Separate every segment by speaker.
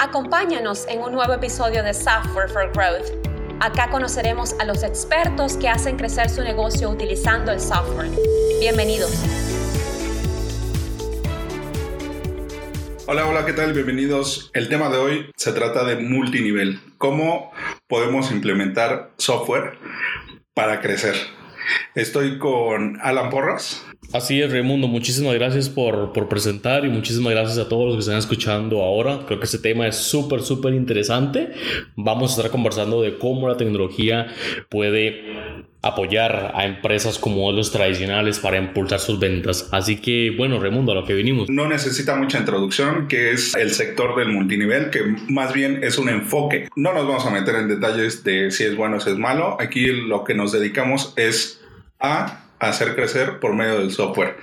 Speaker 1: Acompáñanos en un nuevo episodio de Software for Growth. Acá conoceremos a los expertos que hacen crecer su negocio utilizando el software. Bienvenidos.
Speaker 2: Hola, hola, ¿qué tal? Bienvenidos. El tema de hoy se trata de multinivel. ¿Cómo podemos implementar software para crecer? Estoy con Alan Porras.
Speaker 3: Así es, Raimundo. Muchísimas gracias por, por, presentar y muchísimas gracias a todos los que están escuchando ahora. Creo que este tema es súper, súper interesante. Vamos a estar conversando de cómo la tecnología puede apoyar a empresas como modelos tradicionales para impulsar sus ventas. Así que, bueno, Raimundo, a lo que vinimos.
Speaker 2: No necesita mucha introducción, que es el sector del multinivel, que más bien es un enfoque. No nos vamos a meter en detalles de si es bueno o si es malo. Aquí lo que nos dedicamos es a hacer crecer por medio del software.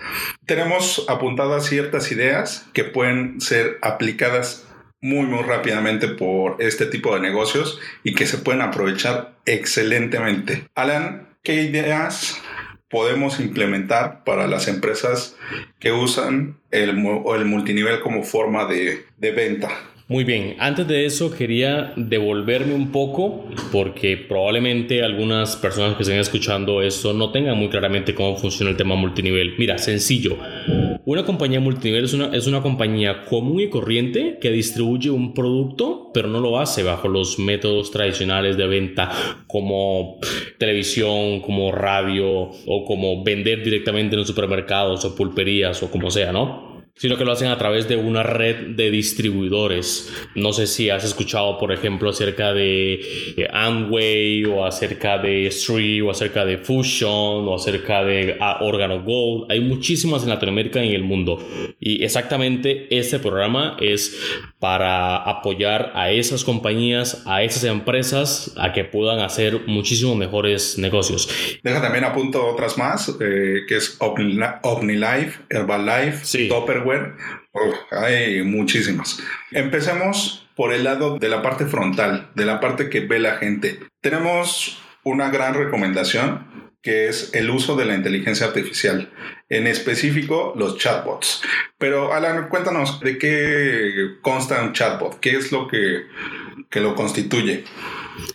Speaker 2: Tenemos apuntadas ciertas ideas que pueden ser aplicadas muy muy rápidamente por este tipo de negocios y que se pueden aprovechar excelentemente. Alan, ¿qué ideas podemos implementar para las empresas que usan el, el multinivel como forma de, de venta?
Speaker 3: Muy bien, antes de eso quería devolverme un poco porque probablemente algunas personas que estén escuchando esto no tengan muy claramente cómo funciona el tema multinivel. Mira, sencillo. Una compañía multinivel es una, es una compañía común y corriente que distribuye un producto, pero no lo hace bajo los métodos tradicionales de venta como televisión, como radio o como vender directamente en los supermercados o pulperías o como sea, ¿no? Sino que lo hacen a través de una red de distribuidores. No sé si has escuchado, por ejemplo, acerca de eh, Amway o acerca de Street o acerca de Fusion o acerca de ah, Organo Gold. Hay muchísimas en Latinoamérica y en el mundo. Y exactamente este programa es para apoyar a esas compañías, a esas empresas, a que puedan hacer muchísimo mejores negocios.
Speaker 2: Deja también apunto otras más, eh, que es OmniLife, Herbalife, sí. Hay muchísimas. Empecemos por el lado de la parte frontal, de la parte que ve la gente. Tenemos una gran recomendación que es el uso de la inteligencia artificial, en específico los chatbots. Pero Alan, cuéntanos de qué consta un chatbot, qué es lo que, que lo constituye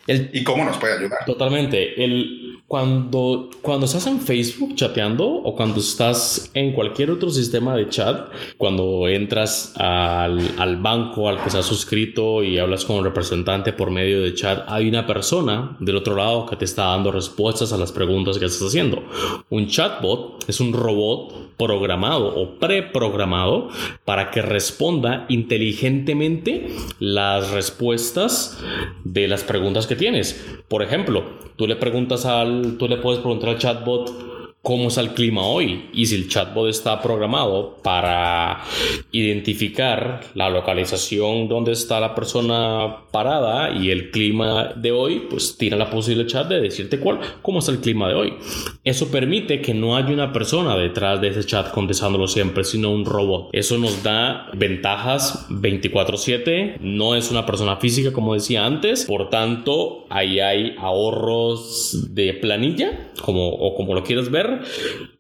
Speaker 2: y cómo nos puede ayudar.
Speaker 3: Totalmente. El, cuando, cuando estás en Facebook chateando o cuando estás en cualquier otro sistema de chat, cuando entras al, al banco al que estás suscrito y hablas con un representante por medio de chat, hay una persona del otro lado que te está dando respuestas a las preguntas que estás haciendo. Un chatbot es un robot programado o preprogramado para que responda inteligentemente las respuestas de las preguntas que tienes. Por ejemplo, tú le preguntas al tú le puedes preguntar al chatbot cómo está el clima hoy y si el chatbot está programado para identificar la localización donde está la persona parada y el clima de hoy, pues tiene la posibilidad de decirte cuál, cómo está el clima de hoy. Eso permite que no haya una persona detrás de ese chat contestándolo siempre, sino un robot. Eso nos da ventajas 24/7, no es una persona física como decía antes, por tanto ahí hay ahorros de planilla, como, o como lo quieras ver,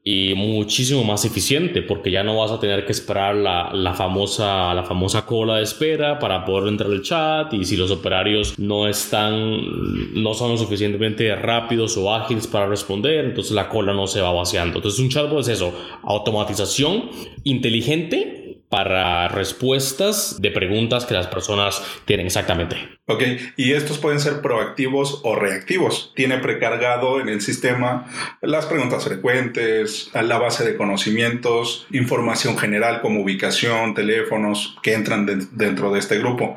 Speaker 3: y muchísimo más eficiente porque ya no vas a tener que esperar la, la, famosa, la famosa cola de espera para poder entrar al chat y si los operarios no están, no son lo suficientemente rápidos o ágiles para responder, entonces la cola no se va vaciando. Entonces un chatbot es eso, automatización inteligente para respuestas de preguntas que las personas tienen exactamente.
Speaker 2: Ok, y estos pueden ser proactivos o reactivos. Tiene precargado en el sistema las preguntas frecuentes, la base de conocimientos, información general como ubicación, teléfonos que entran dentro de este grupo.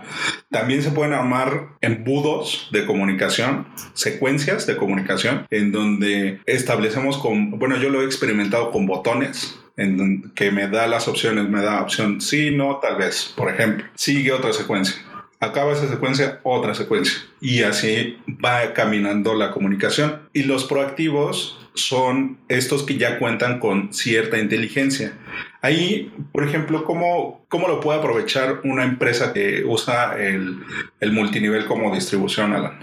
Speaker 2: También se pueden armar embudos de comunicación, secuencias de comunicación, en donde establecemos con, bueno, yo lo he experimentado con botones en que me da las opciones, me da opción sí, no, tal vez, por ejemplo. Sigue otra secuencia. Acaba esa secuencia, otra secuencia. Y así va caminando la comunicación. Y los proactivos son estos que ya cuentan con cierta inteligencia. Ahí Por ejemplo, ¿cómo, cómo lo puede aprovechar una empresa que usa el, el multinivel como distribución, Alan?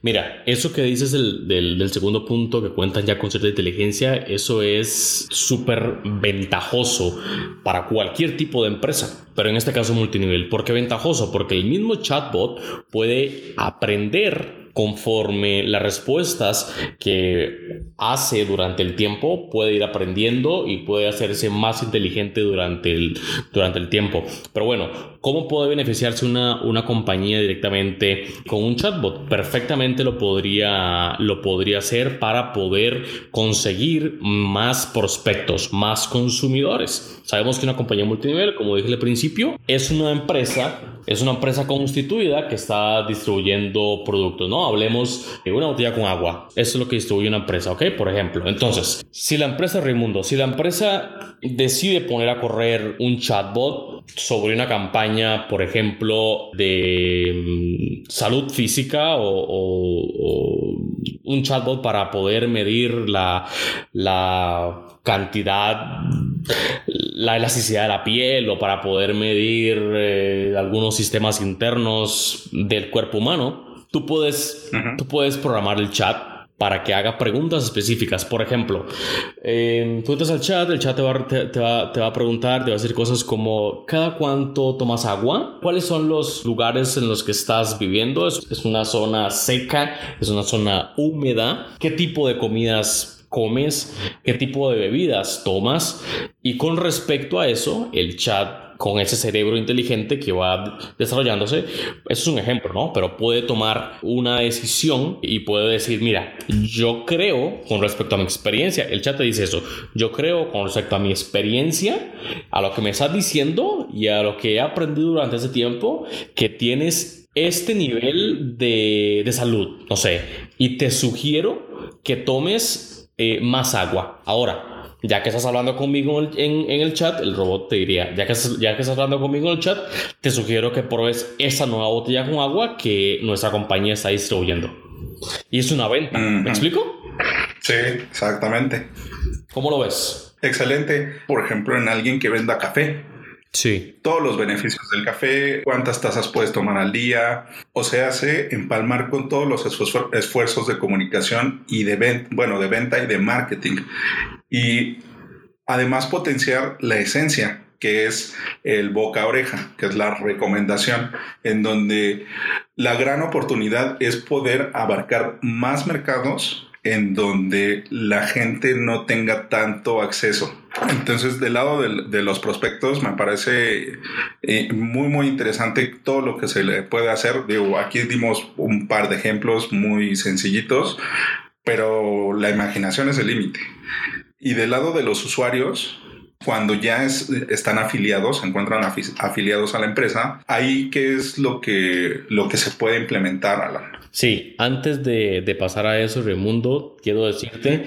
Speaker 3: Mira, eso que dices del, del, segundo punto, que cuentan ya con cierta inteligencia, eso es súper ventajoso para cualquier tipo de empresa, pero en este caso multinivel. ¿Por qué ventajoso? Porque el mismo chatbot puede aprender conforme las respuestas que hace durante el tiempo puede ir aprendiendo y puede hacerse más inteligente durante el, durante el tiempo. Pero bueno, ¿cómo puede beneficiarse una, una compañía directamente con un chatbot? Perfectamente lo podría, lo podría hacer para poder conseguir más prospectos, más consumidores. Sabemos que una compañía multinivel, como dije al principio, es una empresa, es una empresa constituida que está distribuyendo productos, ¿no? Hablemos de una botella con agua. Eso es lo que distribuye una empresa, ¿ok? Por ejemplo. Entonces, si la empresa Raimundo, si la empresa decide poner a correr un chatbot sobre una campaña, por ejemplo, de mm, salud física o, un chatbot para poder medir la, cantidad, la elasticidad de la piel o para poder medir eh, algunos sistemas internos del cuerpo humano, tú puedes, tú puedes programar el chat para que haga preguntas específicas. Por ejemplo, eh, tú entras al chat, el chat te va, te, va, te va, a preguntar, te va a decir cosas como, ¿cada cuánto tomas agua? ¿Cuáles son los lugares en los que estás viviendo? ¿Es, es una zona seca? ¿Es una zona húmeda? ¿Qué tipo de comidas comes? ¿Qué tipo de bebidas tomas? Y con respecto a eso, el chat con ese cerebro inteligente que va desarrollándose. Eso es un ejemplo, ¿no? Pero puede tomar una decisión y puede decir, mira, yo creo con respecto a mi experiencia, el chat te dice eso, yo creo con respecto a mi experiencia, a lo que me estás diciendo y a lo que he aprendido durante ese tiempo, que tienes este nivel de, de salud, no sé, y te sugiero que tomes eh, más agua. Ahora, ya que estás hablando conmigo en, el chat, el robot te diría, ya que, ya que estás hablando conmigo en el chat, te sugiero que pruebes esa nueva botella con agua que nuestra compañía está distribuyendo. Y es una venta. ¿Me explico?
Speaker 2: Sí, exactamente.
Speaker 3: ¿Cómo lo ves?
Speaker 2: Excelente. Por ejemplo, en alguien que venda café.
Speaker 3: Sí.
Speaker 2: Todos los beneficios del café, cuántas tazas puedes tomar al día, o se hace empalmar con todos los esfuerzos de comunicación y de venta, bueno, de venta y de marketing. Y además potenciar la esencia, que es el boca a oreja, que es la recomendación, en donde la gran oportunidad es poder abarcar más mercados en donde la gente no tenga tanto acceso. Entonces, del lado de, los prospectos, me parece eh, muy, muy interesante todo lo que se le puede hacer. Aquí dimos un par de ejemplos muy sencillitos, pero la imaginación es el límite. Y del lado de los usuarios, cuando ya están afiliados, se encuentran afiliados a la empresa, ahí qué es lo que, lo que se puede implementar, Alan.
Speaker 3: Sí, antes de, de pasar a eso, Raimundo, quiero decirte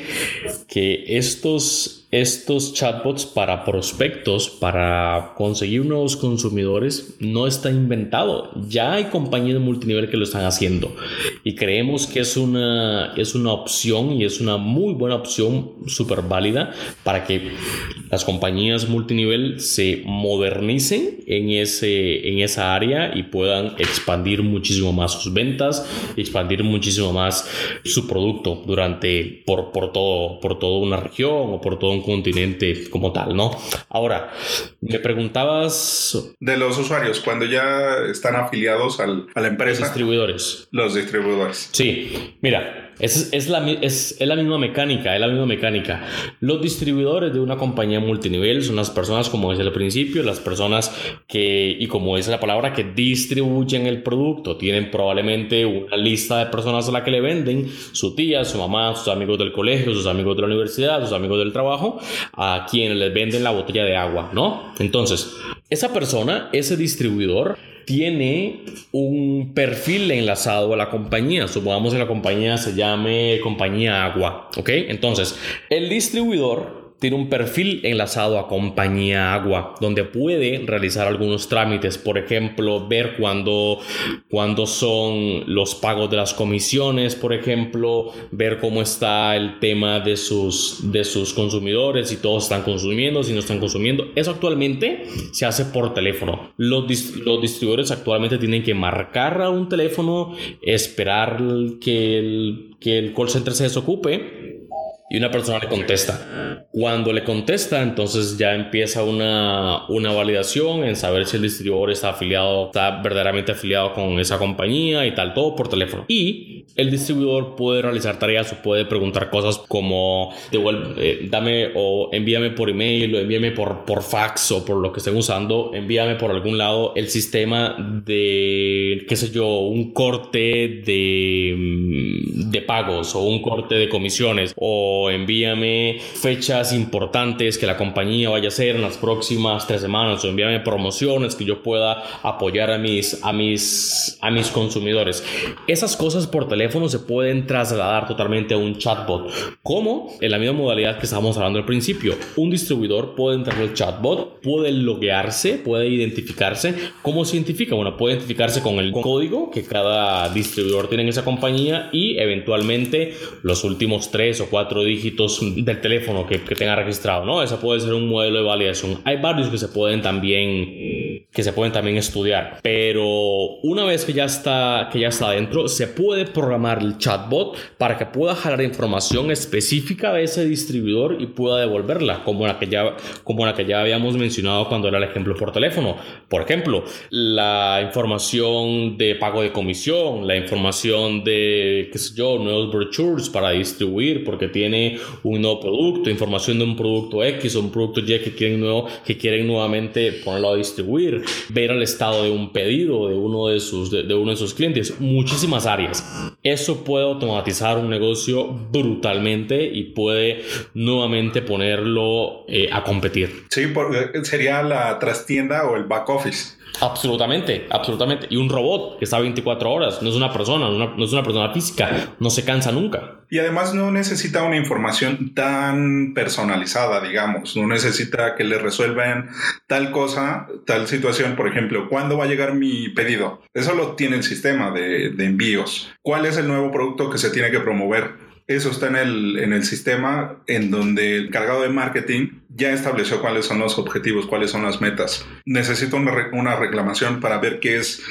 Speaker 3: que estos estos chatbots para prospectos, para conseguir nuevos consumidores, no está inventado. Ya hay compañías multinivel que lo están haciendo y creemos que es una, es una opción y es una muy buena opción súper válida para que las compañías multinivel se modernicen en, ese, en esa área y puedan expandir muchísimo más sus ventas, expandir muchísimo más su producto durante por, por, todo, por toda una región o por todo un continente como tal, ¿no? Ahora, me preguntabas...
Speaker 2: De los usuarios, cuando ya están afiliados al, a la empresa.
Speaker 3: Los distribuidores.
Speaker 2: Los distribuidores.
Speaker 3: Sí, mira, es, la, es, la misma mecánica, es la misma mecánica. Los distribuidores de una compañía multinivel son las personas, como decía al principio, las personas que, y como dice la palabra, que distribuyen el producto. Tienen probablemente una lista de personas a la que le venden, su tía, su mamá, sus amigos del colegio, sus amigos de la universidad, sus amigos del trabajo, a quienes les venden la botella de agua, ¿no? Entonces, esa persona, ese distribuidor, tiene un perfil enlazado a la compañía. Supongamos que la compañía se llame compañía agua, ¿ok? Entonces, el distribuidor tiene un perfil enlazado a compañía agua, donde puede realizar algunos trámites, por ejemplo, ver cuándo, cuándo son los pagos de las comisiones, por ejemplo, ver cómo está el tema de sus, de sus consumidores, si todos están consumiendo, si no están consumiendo. Eso actualmente se hace por teléfono. Los, los distribuidores actualmente tienen que marcar a un teléfono, esperar que el, que el call center se desocupe y una persona le contesta. Cuando le contesta, entonces ya empieza una, una validación en saber si el distribuidor está afiliado, está verdaderamente afiliado con esa compañía y tal, todo por teléfono. Y el distribuidor puede realizar tareas o puede preguntar cosas como eh, dame o envíame por email o envíame por, por fax o por lo que estén usando, envíame por algún lado el sistema de, qué sé yo, un corte de, mm, de pagos o un corte de comisiones o envíame fechas importantes que la compañía vaya a hacer en las próximas tres semanas o envíame promociones que yo pueda apoyar a mis, a mis, a mis consumidores. Esas cosas por teléfono se pueden trasladar totalmente a un chatbot. Como en la misma modalidad que estábamos hablando al principio, un distribuidor puede entrar al chatbot, puede loguearse, puede identificarse. ¿Cómo se identifica? Bueno, puede identificarse con el código que cada distribuidor tiene en esa compañía y eventualmente los últimos tres o cuatro días dígitos del teléfono que, tenga registrado, ¿no? Ese puede ser un modelo de validación. Hay varios que se pueden también que se pueden también estudiar, pero una vez que ya está que ya está dentro, se puede programar el chatbot para que pueda jalar información específica de ese distribuidor y pueda devolverla, como la que ya como la que ya habíamos mencionado cuando era el ejemplo por teléfono. Por ejemplo, la información de pago de comisión, la información de qué sé yo, nuevos brochures para distribuir porque tiene un nuevo producto, información de un producto X o un producto Y que quieren, nuevo, que quieren nuevamente ponerlo a distribuir, ver el estado de un pedido de uno de sus, de, uno de sus clientes, muchísimas áreas. Eso puede automatizar un negocio brutalmente y puede nuevamente ponerlo eh, a competir.
Speaker 2: Sí, porque sería la trastienda o el back office.
Speaker 3: Absolutamente, absolutamente. Y un robot que está 24 horas, no es una persona, no, es una persona física, no se cansa nunca.
Speaker 2: Y además no necesita una información tan personalizada, digamos, no necesita que le resuelvan tal cosa, tal situación, por ejemplo, ¿cuándo va a llegar mi pedido? Eso lo tiene el sistema de, envíos. ¿Cuál es el nuevo producto que se tiene que promover? Eso está en el, en el sistema en donde el cargado de marketing ya estableció cuáles son los objetivos, cuáles son las metas. Necesito una, una, reclamación para ver qué es,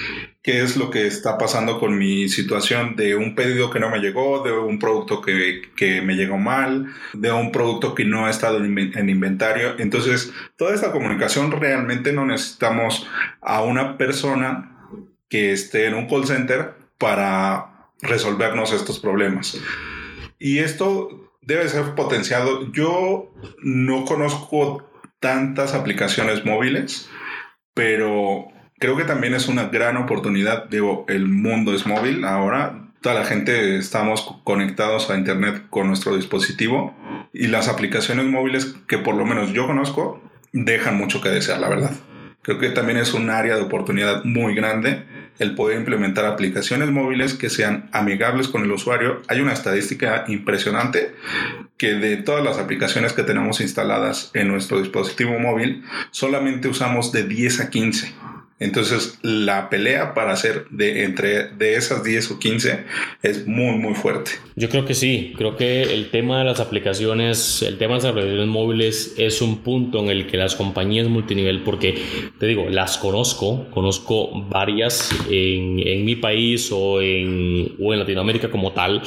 Speaker 2: qué es lo que está pasando con mi situación de un pedido que no me llegó, de un producto que, que me llegó mal, de un producto que no ha estado en inventario. Entonces, toda esta comunicación realmente no necesitamos a una persona que esté en un call center para resolvernos estos problemas. Y esto debe ser potenciado. Yo no conozco tantas aplicaciones móviles, pero creo que también es una gran oportunidad. Digo, el mundo es móvil ahora. Toda la gente estamos conectados a Internet con nuestro dispositivo y las aplicaciones móviles que por lo menos yo conozco dejan mucho que desear, la verdad. Creo que también es un área de oportunidad muy grande el poder implementar aplicaciones móviles que sean amigables con el usuario. Hay una estadística impresionante que de todas las aplicaciones que tenemos instaladas en nuestro dispositivo móvil, solamente usamos de 10 a 15. Entonces, la pelea para hacer de entre de esas 10 o 15 es muy, muy fuerte.
Speaker 3: Yo creo que sí. Creo que el tema de las aplicaciones, el tema de las aplicaciones móviles es un punto en el que las compañías multinivel, porque te digo, las conozco, conozco varias en, en mi país o en, o en Latinoamérica como tal,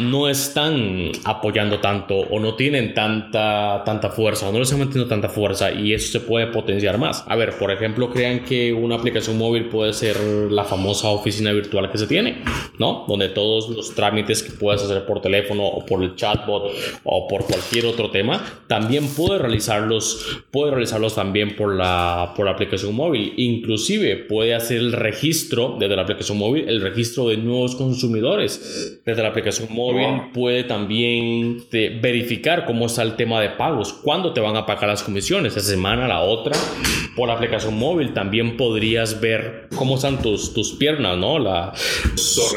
Speaker 3: no están apoyando tanto o no tienen tanta, tanta fuerza, o no les están metiendo tanta fuerza y eso se puede potenciar más. A ver, por ejemplo, crean que una aplicación móvil puede ser la famosa oficina virtual que se tiene, ¿no? Donde todos los trámites que puedes hacer por teléfono o por el chatbot o por cualquier otro tema, también puedes realizarlos, puede realizarlos también por la, por la aplicación móvil. Inclusive puede hacer el registro desde la aplicación móvil, el registro de nuevos consumidores desde la aplicación móvil. Puede también verificar cómo está el tema de pagos, cuándo te van a pagar las comisiones, esa semana, la otra. Por la aplicación móvil también también podrías ver cómo están tus, tus piernas, ¿no? La,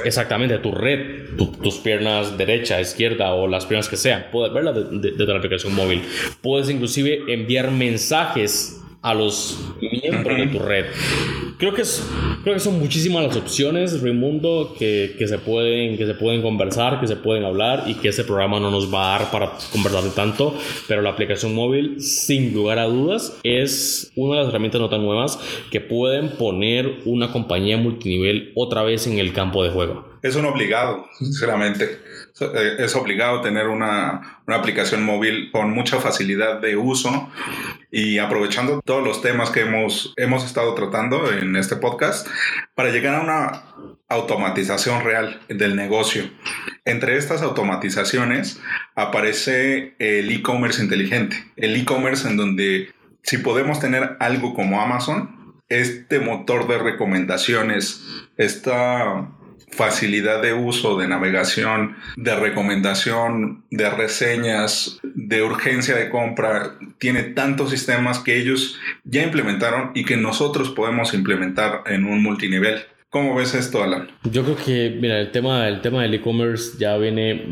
Speaker 3: exactamente, tu red, tus piernas derecha, izquierda o las piernas que sean. Puedes verlas desde la aplicación móvil. Puedes inclusive enviar mensajes a los miembros de tu red. Creo que, es, creo que son muchísimas las opciones, Raimundo, que, que, se pueden, que se pueden conversar, que se pueden hablar y que ese programa no nos va a dar para conversar de tanto, pero la aplicación móvil, sin lugar a dudas, es una de las herramientas no tan nuevas que pueden poner una compañía multinivel otra vez en el campo de juego.
Speaker 2: Es un obligado, sinceramente. Eh, es obligado tener una, una, aplicación móvil con mucha facilidad de uso y aprovechando todos los temas que hemos, hemos estado tratando en este podcast para llegar a una automatización real del negocio. Entre estas automatizaciones aparece el e-commerce inteligente, el e-commerce en donde si podemos tener algo como Amazon, este motor de recomendaciones, esta facilidad de uso, de navegación, de recomendación, de reseñas, de urgencia de compra, tiene tantos sistemas que ellos ya implementaron y que nosotros podemos implementar en un multinivel. ¿Cómo ves esto, Alan?
Speaker 3: Yo creo que, mira, el tema, el tema del e-commerce ya viene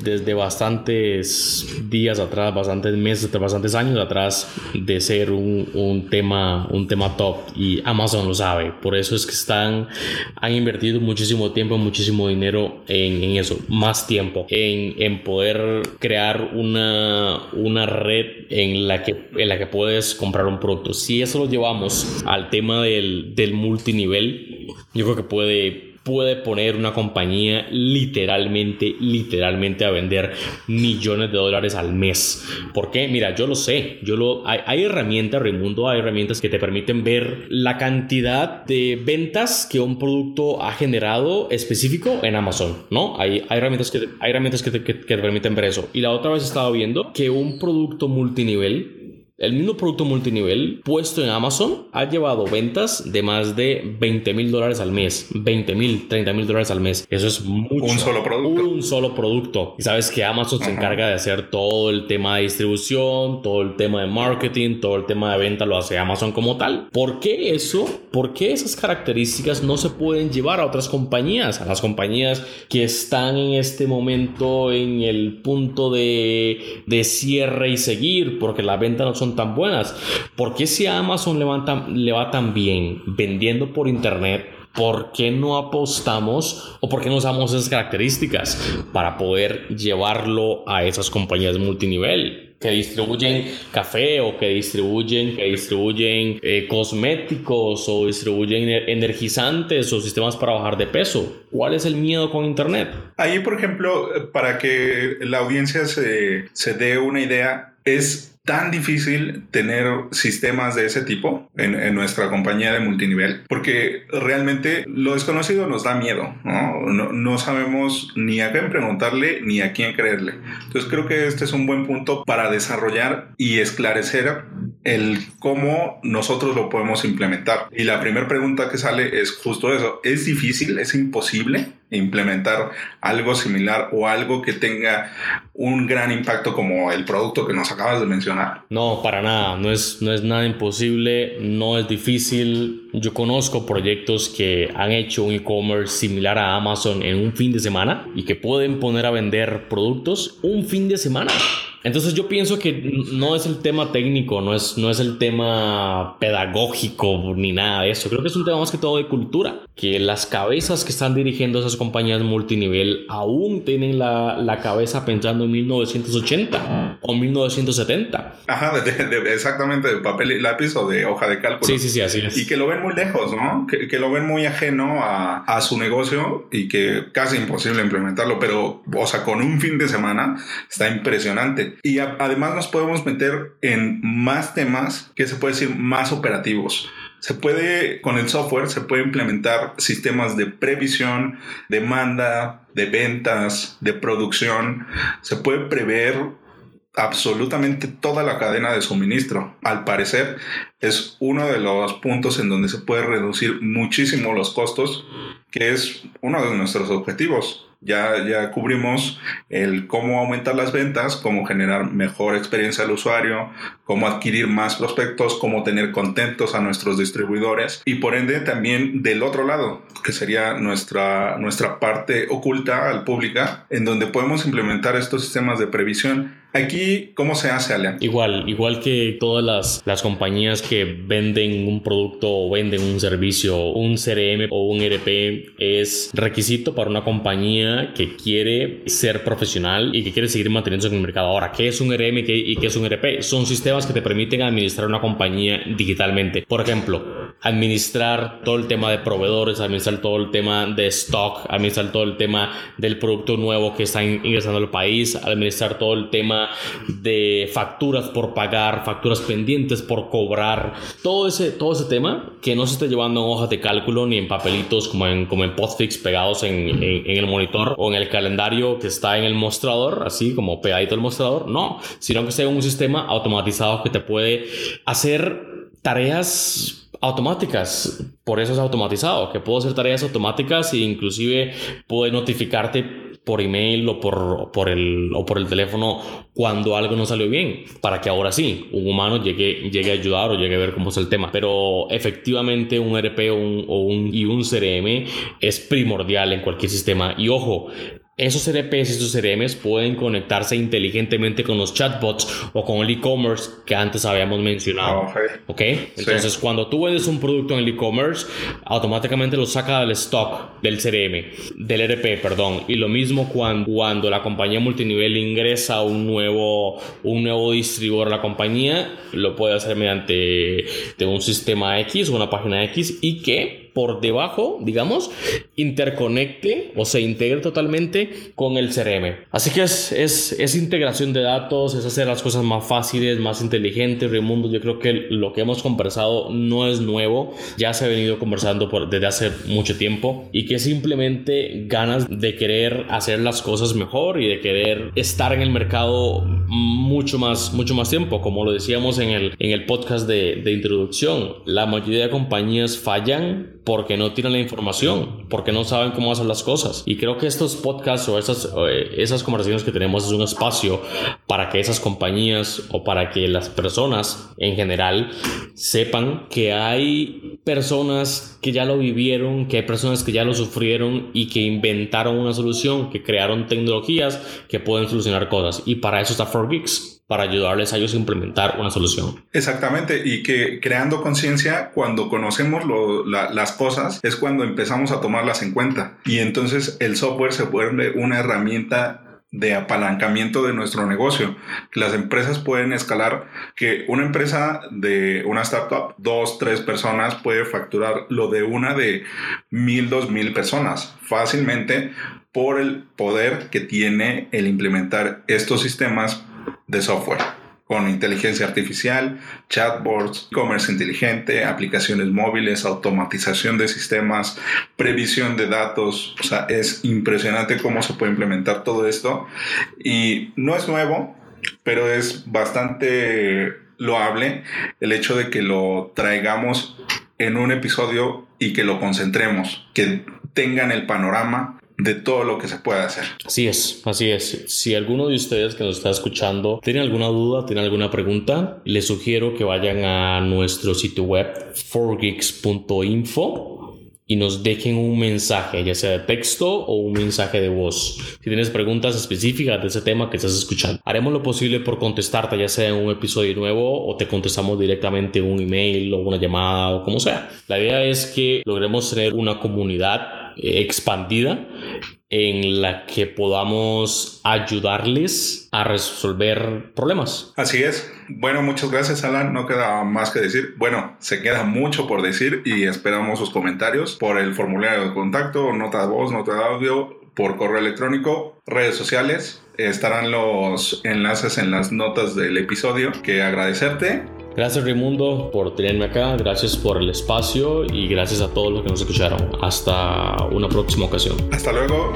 Speaker 3: desde bastantes días atrás, bastantes meses, bastantes años atrás de ser un, un, tema, un tema top y Amazon lo sabe. Por eso es que están, han invertido muchísimo tiempo, muchísimo dinero en, en eso, más tiempo, en, en, poder crear una, una red en la, que, en la que puedes comprar un producto. Si eso lo llevamos al tema del, del multinivel, yo creo que puede, puede poner una compañía literalmente, literalmente a vender millones de dólares al mes. ¿Por qué? Mira, yo lo sé. Yo lo, hay, hay herramientas, Raimundo, hay herramientas que te permiten ver la cantidad de ventas que un producto ha generado específico en Amazon, ¿no? Hay, hay herramientas, que, hay herramientas que que te permiten ver eso. Y la otra vez estaba viendo que un producto multinivel el mismo producto multinivel puesto en Amazon ha llevado ventas de más de 20 mil dólares al mes. 20 mil, 30 mil dólares al mes. Eso es mucho.
Speaker 2: Un solo producto.
Speaker 3: Un solo producto. Y sabes que Amazon se encarga de hacer todo el tema de distribución, todo el tema de marketing, todo el tema de venta lo hace Amazon como tal. ¿Por qué eso? ¿Por qué esas características no se pueden llevar a otras compañías? A las compañías que están en este momento en el punto de, de cierre y seguir, porque las ventas no son tan buenas. ¿Por qué si Amazon le va, le va tan bien vendiendo por internet? ¿Por qué no apostamos o por qué no usamos esas características para poder llevarlo a esas compañías multinivel? que distribuyen café o que distribuyen, que distribuyen eh, cosméticos o distribuyen energizantes o sistemas para bajar de peso. ¿Cuál es el miedo con Internet?
Speaker 2: Ahí, por ejemplo, para que la audiencia se, se dé una idea, es tan difícil tener sistemas de ese tipo en, nuestra compañía de multinivel porque realmente lo desconocido nos da miedo, ¿no? ¿no? sabemos ni a quién preguntarle ni a quién creerle. Entonces creo que este es un buen punto para desarrollar y esclarecer el cómo nosotros lo podemos implementar. Y la primera pregunta que sale es justo eso, ¿es difícil? ¿Es imposible? implementar algo similar o algo que tenga un gran impacto como el producto que nos acabas de mencionar?
Speaker 3: No, para nada, no es, no es nada imposible, no es difícil. Yo conozco proyectos que han hecho un e-commerce similar a Amazon en un fin de semana y que pueden poner a vender productos un fin de semana. Entonces yo pienso que no es el tema técnico, no es, no es el tema pedagógico ni nada de eso. Creo que es un tema más que todo de cultura. Que las cabezas que están dirigiendo esas compañías multinivel aún tienen la, la cabeza pensando en 1980 o 1970.
Speaker 2: Ajá, exactamente, de papel y lápiz o de hoja de cálculo.
Speaker 3: Sí, sí, sí, así es.
Speaker 2: Y que lo ven muy lejos, ¿no? Que, que lo ven muy ajeno a, a su negocio y que casi imposible implementarlo. Pero, o sea, con un fin de semana está impresionante. Y además nos podemos meter en más temas que se puede decir más operativos. Se puede, con el software, se puede implementar sistemas de previsión, demanda, de ventas, de producción. Se puede prever absolutamente toda la cadena de suministro. Al parecer, es uno de los puntos en donde se puede reducir muchísimo los costos, que es uno de nuestros objetivos Ya, ya cubrimos el cómo aumentar las ventas, cómo generar mejor experiencia al usuario, cómo adquirir más prospectos, cómo tener contentos a nuestros distribuidores y por ende también del otro lado, que sería nuestra, nuestra parte oculta al pública, en donde podemos implementar estos sistemas de previsión Aquí, ¿cómo se hace, Alan?
Speaker 3: Igual, igual que todas las, las compañías que venden un producto o venden un servicio, un CRM o un ERP es requisito para una compañía que quiere ser profesional y que quiere seguir manteniéndose en el mercado. Ahora, ¿qué es un ERM y qué es un ERP? Son sistemas que te permiten administrar una compañía digitalmente. Por ejemplo, administrar todo el tema de proveedores, administrar todo el tema de stock, administrar todo el tema del producto nuevo que está ingresando al país, administrar todo el tema de facturas por pagar, facturas pendientes por cobrar, todo ese, todo ese tema que no se está llevando en hojas de cálculo ni en papelitos como en, como en postfix pegados en, en, el monitor o en el calendario que está en el mostrador, así como pegadito el mostrador, no, sino que sea un sistema automatizado que te puede hacer tareas automáticas. Por eso es automatizado, que puedo hacer tareas automáticas e inclusive puede notificarte por email o por, por el, o por el teléfono cuando algo no salió bien, para que ahora sí, un humano llegue, llegue a ayudar o llegue a ver cómo es el tema. Pero efectivamente un RP un, o un, y un CRM es primordial en cualquier sistema. Y ojo, esos ERPs y esos CRMs pueden conectarse inteligentemente con los chatbots o con el e-commerce que antes habíamos mencionado. Ah, ok. Entonces, cuando tú vendes un producto en el e-commerce, automáticamente lo saca del stock del CRM, del ERP, perdón. Y lo mismo cuando, cuando la compañía multinivel ingresa un nuevo, un nuevo distribuidor a la compañía, lo puede hacer mediante de un sistema X o una página X y que por debajo, digamos, interconecte o se integre totalmente con el CRM. Así que es, es, es integración de datos, es hacer las cosas más fáciles, más inteligentes. Raimundo, yo creo que lo que hemos conversado no es nuevo, ya se ha venido conversando por, desde hace mucho tiempo y que simplemente ganas de querer hacer las cosas mejor y de querer estar en el mercado mucho más, mucho más tiempo. Como lo decíamos en el, en el podcast de, de introducción, la mayoría de compañías fallan porque no tienen la información, porque no saben cómo hacer las cosas. Y creo que estos podcasts o esas, eh, esas conversaciones que tenemos es un espacio para que esas compañías o para que las personas en general sepan que hay personas que ya lo vivieron, que hay personas que ya lo sufrieron y que inventaron una solución, que crearon tecnologías que pueden solucionar cosas. Y para eso está 4Geeks para ayudarles a ellos a implementar una solución.
Speaker 2: Exactamente, y que creando conciencia, cuando conocemos las cosas, es cuando empezamos a tomarlas en cuenta. Y entonces el software se vuelve una herramienta de apalancamiento de nuestro negocio. Las empresas pueden escalar que una empresa de una startup, dos, tres personas puede facturar lo de una de mil, dos mil personas fácilmente por el poder que tiene el implementar estos sistemas de software con inteligencia artificial, chatbots, e-commerce inteligente, aplicaciones móviles, automatización de sistemas, previsión de datos. O sea, es impresionante cómo se puede implementar todo esto. Y no es nuevo, pero es bastante loable el hecho de que lo traigamos en un episodio y que lo concentremos, que tengan el panorama de todo lo que se puede hacer.
Speaker 3: Así es, así es. Si alguno de ustedes que nos está escuchando tiene alguna duda, tiene alguna pregunta, les sugiero que vayan a nuestro sitio web 4geeks.info y nos dejen un mensaje, ya sea de texto o un mensaje de voz. Si tienes preguntas específicas de ese tema que estás escuchando, haremos lo posible por contestarte, ya sea en un episodio nuevo o te contestamos directamente en un email o una llamada o como sea. La idea es que logremos tener una comunidad expandida en la que podamos ayudarles a resolver problemas.
Speaker 2: Así es. Bueno, muchas gracias, Alan. No queda más que decir. Bueno, se queda mucho por decir y esperamos sus comentarios por el formulario de contacto, nota de voz, nota de audio, por correo electrónico, redes sociales. Estarán los enlaces en las notas del episodio. Que agradecerte
Speaker 3: Gracias Raimundo por tenerme acá, gracias por el espacio y gracias a todos los que nos escucharon. Hasta una próxima ocasión.
Speaker 2: Hasta luego.